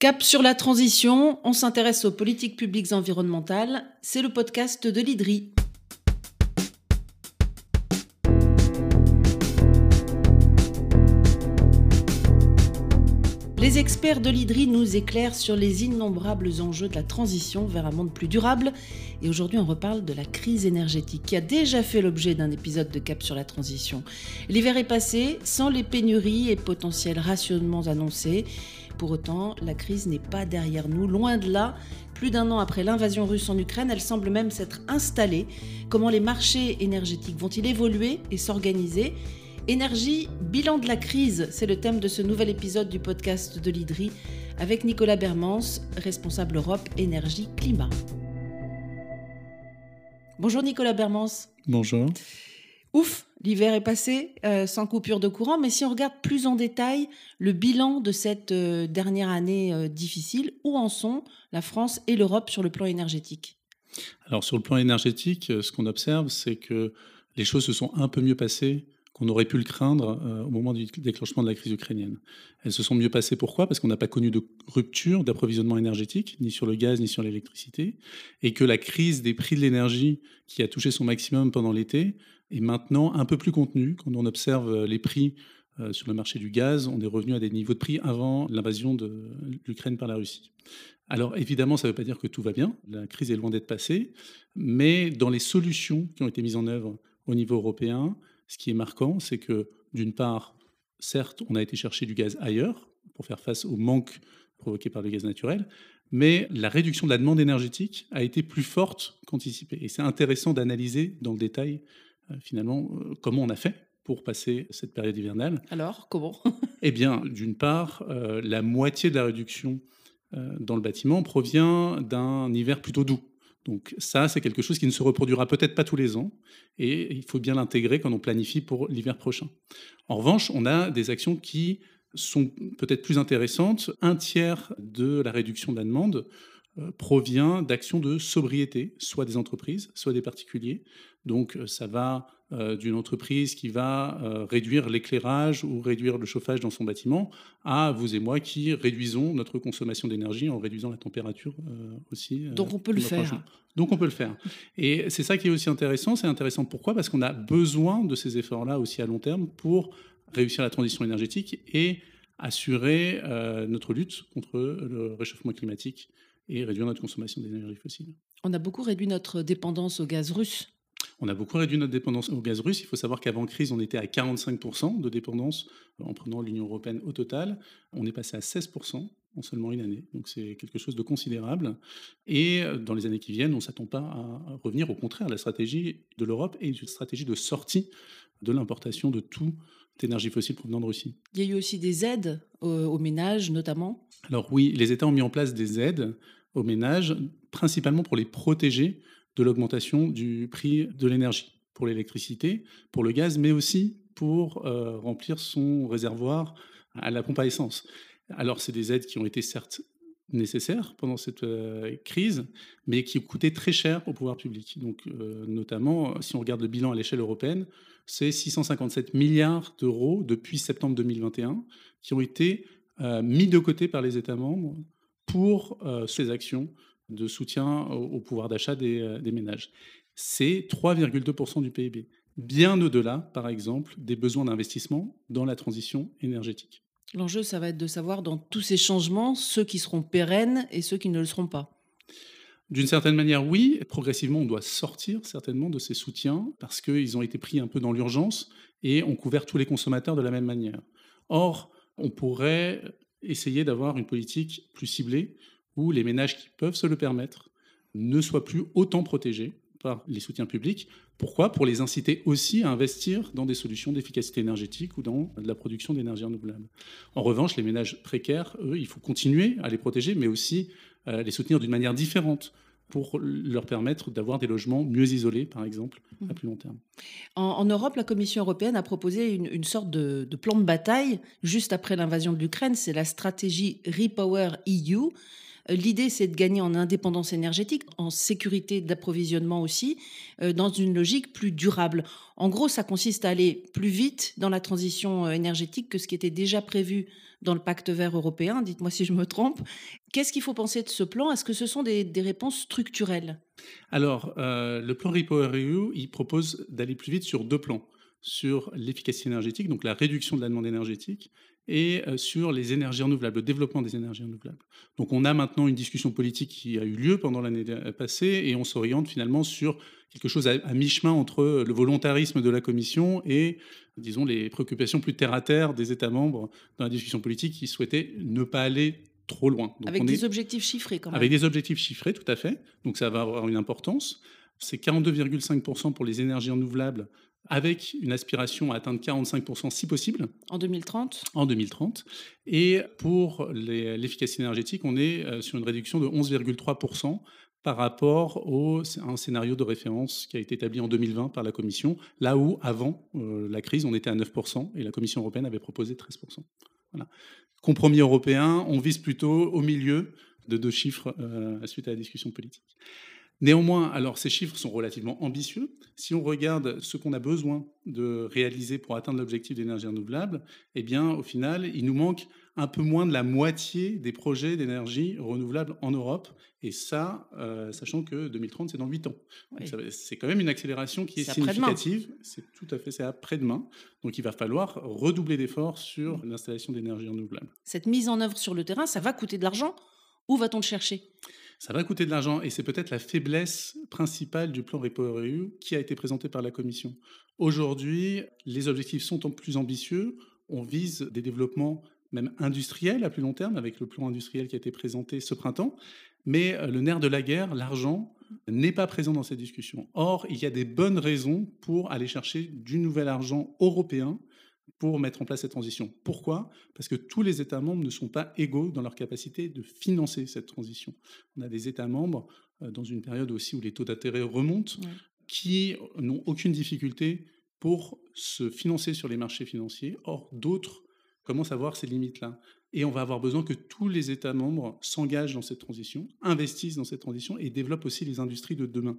Cap sur la transition, on s'intéresse aux politiques publiques environnementales. C'est le podcast de l'IDRI. Les experts de l'IDRI nous éclairent sur les innombrables enjeux de la transition vers un monde plus durable. Et aujourd'hui, on reparle de la crise énergétique qui a déjà fait l'objet d'un épisode de Cap sur la transition. L'hiver est passé sans les pénuries et potentiels rationnements annoncés. Pour autant, la crise n'est pas derrière nous, loin de là. Plus d'un an après l'invasion russe en Ukraine, elle semble même s'être installée. Comment les marchés énergétiques vont-ils évoluer et s'organiser? Énergie, bilan de la crise, c'est le thème de ce nouvel épisode du podcast de l'IDRI avec Nicolas Bermans, responsable Europe Énergie Climat. Bonjour Nicolas Bermans. Bonjour. Ouf, l'hiver est passé euh, sans coupure de courant, mais si on regarde plus en détail le bilan de cette euh, dernière année euh, difficile, où en sont la France et l'Europe sur le plan énergétique? Alors sur le plan énergétique, ce qu'on observe, c'est que les choses se sont un peu mieux passées qu'on aurait pu le craindre au moment du déclenchement de la crise ukrainienne. Elles se sont mieux passées pourquoi? Parce qu'on n'a pas connu de rupture d'approvisionnement énergétique, ni sur le gaz, ni sur l'électricité, et que la crise des prix de l'énergie qui a touché son maximum pendant l'été est maintenant un peu plus contenu. Quand on observe euh, les prix euh, sur le marché du gaz, on est revenu à des niveaux de prix avant l'invasion de l'Ukraine par la Russie. Alors évidemment, ça ne veut pas dire que tout va bien, la crise est loin d'être passée, mais dans les solutions qui ont été mises en œuvre au niveau européen, ce qui est marquant, c'est que d'une part, certes, on a été chercher du gaz ailleurs pour faire face au manque provoqué par le gaz naturel, mais la réduction de la demande énergétique a été plus forte qu'anticipée. Et c'est intéressant d'analyser dans le détail finalement, euh, comment on a fait pour passer cette période hivernale? Alors, comment? Eh bien, d'une part, euh, la moitié de la réduction dans le bâtiment provient d'un hiver plutôt doux. Donc ça, c'est quelque chose qui ne se reproduira peut-être pas tous les ans, et il faut bien l'intégrer quand on planifie pour l'hiver prochain. En revanche, on a des actions qui sont peut-être plus intéressantes. Un tiers de la réduction de la demande provient d'actions de sobriété, soit des entreprises, soit des particuliers. Donc euh, ça va euh, d'une entreprise qui va euh, réduire l'éclairage ou réduire le chauffage dans son bâtiment à vous et moi qui réduisons notre consommation d'énergie en réduisant la température aussi. Donc on peut le faire. Donc on peut le faire. Et c'est ça qui est aussi intéressant. C'est intéressant pourquoi? Parce qu'on a besoin de ces efforts-là aussi à long terme pour réussir la transition énergétique et assurer notre lutte contre le réchauffement climatique et réduire notre consommation d'énergie fossile. On a beaucoup réduit notre dépendance au gaz russe on a beaucoup réduit notre dépendance au gaz russe. Il faut savoir qu'avant crise, on était à 45% de dépendance en prenant l'Union européenne au total. On est passé à 16% en seulement une année. Donc c'est quelque chose de considérable. Et dans les années qui viennent, on ne s'attend pas à revenir. Au contraire, la stratégie de l'Europe est une stratégie de sortie de l'importation de toute énergie fossile provenant de Russie. Il y a eu aussi des aides aux ménages, notamment Alors oui, les États ont mis en place des aides aux ménages, principalement pour les protéger de l'augmentation du prix de l'énergie pour l'électricité, pour le gaz, mais aussi pour euh, remplir son réservoir à la pompe à essence. Alors, c'est des aides qui ont été certes nécessaires pendant cette euh, crise, mais qui coûté très cher au pouvoir public. Donc, euh, notamment, si on regarde le bilan à l'échelle européenne, c'est 657 milliards d'euros depuis septembre 2021 qui ont été mis de côté par les États membres pour ces actions de soutien au, pouvoir d'achat euh, des, ménages. C'est 3,2% du PIB, bien au-delà, par exemple, des besoins d'investissement dans la transition énergétique. L'enjeu, ça va être de savoir dans tous ces changements, ceux qui seront pérennes et ceux qui ne le seront pas. D'une certaine manière, oui. Progressivement, on doit sortir certainement de ces soutiens parce qu'ils ont été pris un peu dans l'urgence et ont couvert tous les consommateurs de la même manière. Or, on pourrait essayer d'avoir une politique plus ciblée où les ménages qui peuvent se le permettre ne soient plus autant protégés par les soutiens publics. Pourquoi? Pour les inciter aussi à investir dans des solutions d'efficacité énergétique ou dans la production d'énergie renouvelable. En revanche, les ménages précaires, eux, il faut continuer à les protéger, mais aussi euh, les soutenir d'une manière différente pour leur permettre d'avoir des logements mieux isolés, par exemple, à mmh. plus long terme. En, Europe, la Commission européenne a proposé une, sorte de, de, plan de bataille juste après l'invasion de l'Ukraine. C'est la stratégie Repower EU. L'idée, c'est de gagner en indépendance énergétique, en sécurité d'approvisionnement aussi, dans une logique plus durable. En gros, ça consiste à aller plus vite dans la transition énergétique que ce qui était déjà prévu dans le pacte vert européen. Dites-moi si je me trompe. Qu'est-ce qu'il faut penser de ce plan? Est-ce que ce sont des, réponses structurelles? Alors, le plan REPowerEU, il propose d'aller plus vite sur deux plans sur l'efficacité énergétique, donc la réduction de la demande énergétique, et euh, sur les énergies renouvelables, le développement des énergies renouvelables. Donc on a maintenant une discussion politique qui a eu lieu pendant l'année passée et on s'oriente finalement sur quelque chose à, mi-chemin entre le volontarisme de la Commission et, disons, les préoccupations plus terre-à-terre des États membres dans la discussion politique qui souhaitaient ne pas aller trop loin. avec des objectifs chiffrés quand même. Avec des objectifs chiffrés, tout à fait. Donc ça va avoir une importance. C'est 42,5% pour les énergies renouvelables avec une aspiration à atteindre 45% si possible. En 2030 En 2030. Et pour l'efficacité énergétique, on est euh, sur une réduction de 11,3% par rapport à un scénario de référence qui a été établi en 2020 par la Commission, là où, avant euh, la crise, on était à 9% et la Commission européenne avait proposé 13%. Voilà. Compromis européen, on vise plutôt au milieu de deux chiffres euh, suite à la discussion politique. Néanmoins, alors ces chiffres sont relativement ambitieux. Si on regarde ce qu'on a besoin de réaliser pour atteindre l'objectif d'énergie renouvelable, eh bien, au final, il nous manque un peu moins de la moitié des projets d'énergie renouvelable en Europe. Et ça, euh, sachant que 2030, c'est dans 8 ans. C'est quand même une accélération qui est, significative. C'est tout à fait, c'est après-demain. Donc il va falloir redoubler d'efforts sur l'installation d'énergie renouvelable. Cette mise en œuvre sur le terrain, ça va coûter de l'argent Où va-t-on le chercher? Ça va coûter de l'argent et c'est peut-être la faiblesse principale du plan REPowerEU qui a été présenté par la Commission. Aujourd'hui, les objectifs sont plus ambitieux. On vise des développements même industriels à plus long terme avec le plan industriel qui a été présenté ce printemps. Mais euh, le nerf de la guerre, l'argent, n'est pas présent dans cette discussion. Or, il y a des bonnes raisons pour aller chercher du nouvel argent européen pour mettre en place cette transition. Pourquoi? Parce que tous les États membres ne sont pas égaux dans leur capacité de financer cette transition. On a des États membres, euh, dans une période aussi où les taux d'intérêt remontent, qui n'ont aucune difficulté pour se financer sur les marchés financiers. Or, d'autres commencent à voir ces limites-là. Et on va avoir besoin que tous les États membres s'engagent dans cette transition, investissent dans cette transition et développent aussi les industries de demain.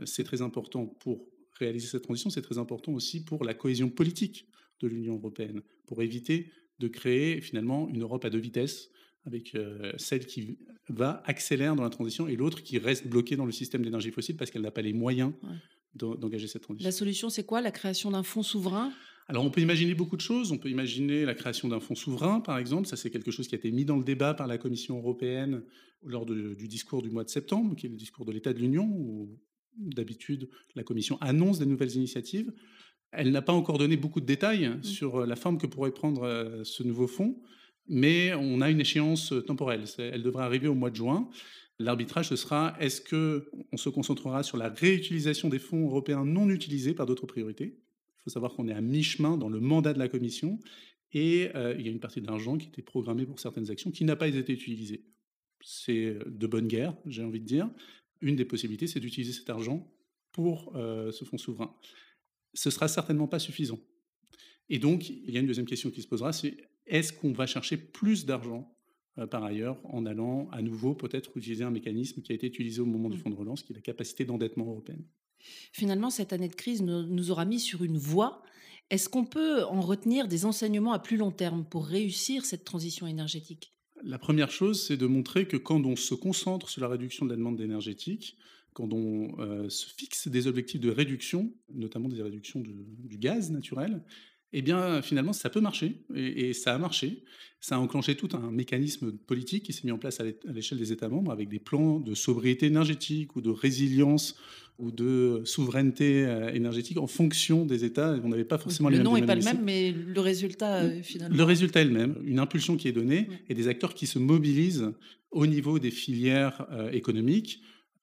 Euh, c'est très important pour réaliser cette transition, c'est très important aussi pour la cohésion politique de l'Union européenne, pour éviter de créer finalement une Europe à deux vitesses, avec euh, celle qui va accélérer dans la transition et l'autre qui reste bloquée dans le système d'énergie fossile parce qu'elle n'a pas les moyens d'engager cette transition. La solution, c'est quoi? La création d'un fonds souverain? Alors on peut imaginer beaucoup de choses. On peut imaginer la création d'un fonds souverain, par exemple. Ça, c'est quelque chose qui a été mis dans le débat par la Commission européenne lors du discours du mois de septembre, qui est le discours de l'État de l'Union, où d'habitude la Commission annonce des nouvelles initiatives. Elle n'a pas encore donné beaucoup de détails mmh. sur euh, la forme que pourrait prendre euh, ce nouveau fonds, mais on a une échéance euh, temporelle. Elle devrait arriver au mois de juin. L'arbitrage, ce sera est-ce qu'on se concentrera sur la réutilisation des fonds européens non utilisés par d'autres priorités Il faut savoir qu'on est à mi-chemin dans le mandat de la Commission et il y a une partie de l'argent qui était programmée pour certaines actions qui n'a pas été utilisée. C'est de bonne guerre, j'ai envie de dire. Une des possibilités, c'est d'utiliser cet argent pour ce fonds souverain ce sera certainement pas suffisant. Et donc, il y a une deuxième question qui se posera, c'est est-ce qu'on va chercher plus d'argent euh, par ailleurs en allant à nouveau peut-être utiliser un mécanisme qui a été utilisé au moment du mmh. fonds de relance, qui est la capacité d'endettement européenne? Finalement, cette année de crise nous aura mis sur une voie. Est-ce qu'on peut en retenir des enseignements à plus long terme pour réussir cette transition énergétique? La première chose, c'est de montrer que quand on se concentre sur la réduction de la demande énergétique, quand on euh, se fixe des objectifs de réduction, notamment des réductions du gaz naturel, eh bien, finalement, ça peut marcher, et, ça a marché. Ça a enclenché tout un mécanisme politique qui s'est mis en place à l'échelle des États membres, avec des plans de sobriété énergétique ou de résilience ou de souveraineté euh, énergétique en fonction des États. On n'avait pas forcément le les mêmes. Le nom n'est pas le même, mais le résultat, euh, finalement. Le résultat est le même. Une impulsion qui est donnée et des acteurs qui se mobilisent au niveau des filières économiques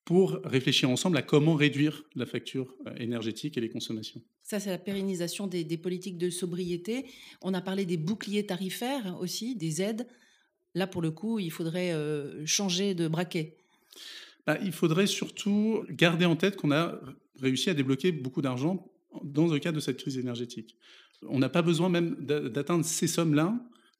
pour réfléchir ensemble à comment réduire la facture euh, énergétique et les consommations. Ça, c'est la pérennisation des, politiques de sobriété. On a parlé des boucliers tarifaires aussi, des aides. Là, pour le coup, il faudrait euh, changer de braquet. Bah, il faudrait surtout garder en tête qu'on a réussi à débloquer beaucoup d'argent dans le cadre de cette crise énergétique. On n'a pas besoin même d'atteindre ces sommes-là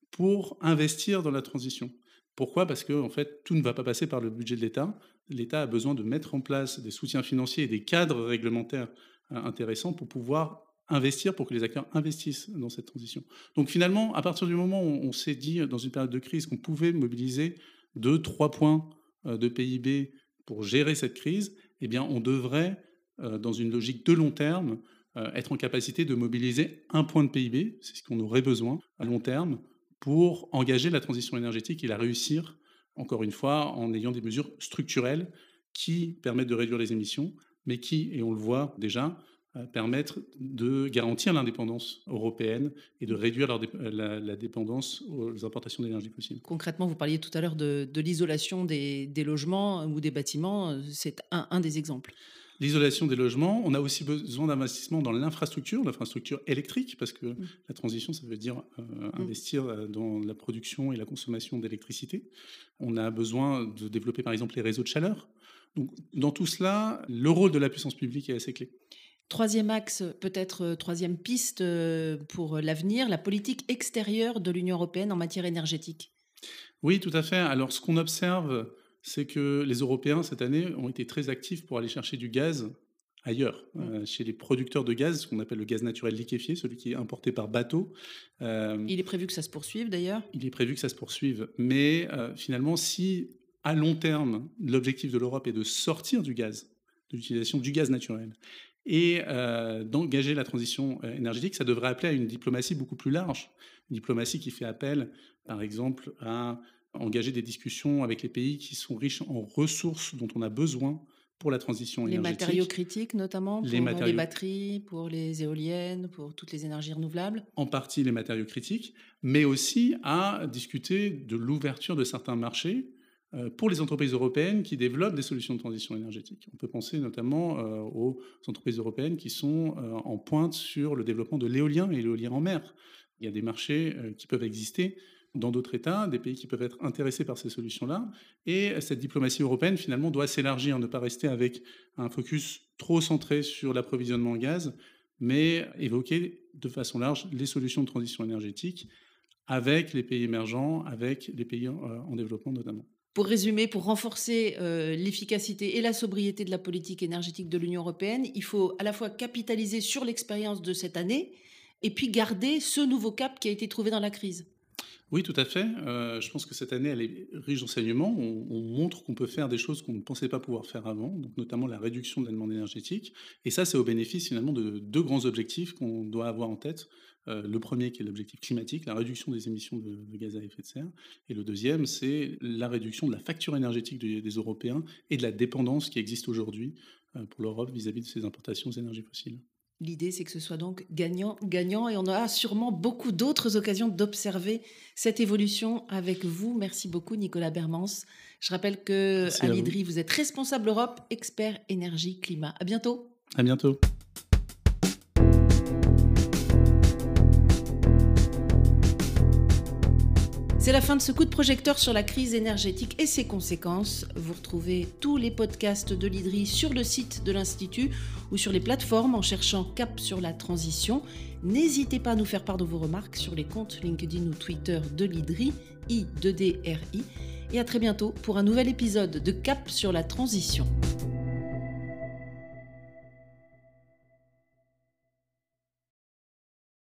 pour investir dans la transition Pourquoi? Parce que en fait, tout ne va pas passer par le budget de l'État. L'État a besoin de mettre en place des soutiens financiers et des cadres réglementaires euh, intéressants pour pouvoir investir, pour que les acteurs investissent dans cette transition. Donc finalement, à partir du moment où on s'est dit dans une période de crise qu'on pouvait mobiliser 2-3 points euh, de PIB pour gérer cette crise, eh bien on devrait, euh, dans une logique de long terme, être en capacité de mobiliser un point de PIB, c'est ce qu'on aurait besoin à long terme, pour engager la transition énergétique et la réussir, encore une fois, en ayant des mesures structurelles qui permettent de réduire les émissions, mais qui, et on le voit déjà, euh, permettent de garantir l'indépendance européenne et de réduire la, dépendance aux importations d'énergie fossile. Concrètement, vous parliez tout à l'heure de, l'isolation des, logements ou des bâtiments, c'est un des exemples l'isolation des logements. On a aussi besoin d'investissement dans l'infrastructure, l'infrastructure électrique, parce que mmh. la transition, ça veut dire euh, mmh. investir euh, dans la production et la consommation d'électricité. On a besoin de développer, par exemple, les réseaux de chaleur. Donc, dans tout cela, le rôle de la puissance publique est assez clé. Troisième axe, peut-être euh, troisième piste pour l'avenir, la politique extérieure de l'Union européenne en matière énergétique. Oui, tout à fait. Alors, ce qu'on observe c'est que les Européens, cette année, ont été très actifs pour aller chercher du gaz ailleurs, mmh. euh, chez les producteurs de gaz, ce qu'on appelle le gaz naturel liquéfié, celui qui est importé par bateau. Euh, il est prévu que ça se poursuive d'ailleurs Il est prévu que ça se poursuive. Mais euh, finalement, si à long terme, l'objectif de l'Europe est de sortir du gaz, de l'utilisation du gaz naturel, et d'engager la transition énergétique, ça devrait appeler à une diplomatie beaucoup plus large. Une diplomatie qui fait appel, par exemple, à engager des discussions avec les pays qui sont riches en ressources dont on a besoin pour la transition énergétique. Les matériaux critiques notamment, pour les, les batteries, pour les éoliennes, pour toutes les énergies renouvelables En partie les matériaux critiques, mais aussi à discuter de l'ouverture de certains marchés euh, pour les entreprises européennes qui développent des solutions de transition énergétique. On peut penser notamment euh, aux entreprises européennes qui sont euh, en pointe sur le développement de l'éolien et l'éolien en mer. Il y a des marchés qui peuvent exister dans d'autres États, des pays qui peuvent être intéressés par ces solutions-là. Et cette diplomatie européenne, finalement, doit s'élargir, ne pas rester avec un focus trop centré sur l'approvisionnement en gaz, mais évoquer de façon large les solutions de transition énergétique avec les pays émergents, avec les pays en, développement notamment. Pour résumer, pour renforcer euh, l'efficacité et la sobriété de la politique énergétique de l'Union européenne, il faut à la fois capitaliser sur l'expérience de cette année et puis garder ce nouveau cap qui a été trouvé dans la crise. Oui, tout à fait. Euh, je pense que cette année, elle est riche d'enseignements. On, montre qu'on peut faire des choses qu'on ne pensait pas pouvoir faire avant, notamment la réduction de la demande énergétique. Et ça, c'est au bénéfice finalement de deux grands objectifs qu'on doit avoir en tête. Euh, le premier, qui est l'objectif climatique, la réduction des émissions de, gaz à effet de serre. Et le deuxième, c'est la réduction de la facture énergétique des, Européens et de la dépendance qui existe aujourd'hui euh, pour l'Europe vis-à-vis de ses importations d'énergie fossile. L'idée, c'est que ce soit donc gagnant-gagnant et on aura sûrement beaucoup d'autres occasions d'observer cette évolution avec vous. Merci beaucoup, Nicolas Bermans. Je rappelle que à l'IDRI, vous. vous êtes responsable Europe, expert énergie, climat. À bientôt. À bientôt. C'est la fin de ce coup de projecteur sur la crise énergétique et ses conséquences. Vous retrouvez tous les podcasts de l'IDRI sur le site de l'Institut ou sur les plateformes en cherchant Cap sur la transition. N'hésitez pas à nous faire part de vos remarques sur les comptes LinkedIn ou Twitter de l'IDRI, I2DRI. Et à très bientôt pour un nouvel épisode de Cap sur la transition.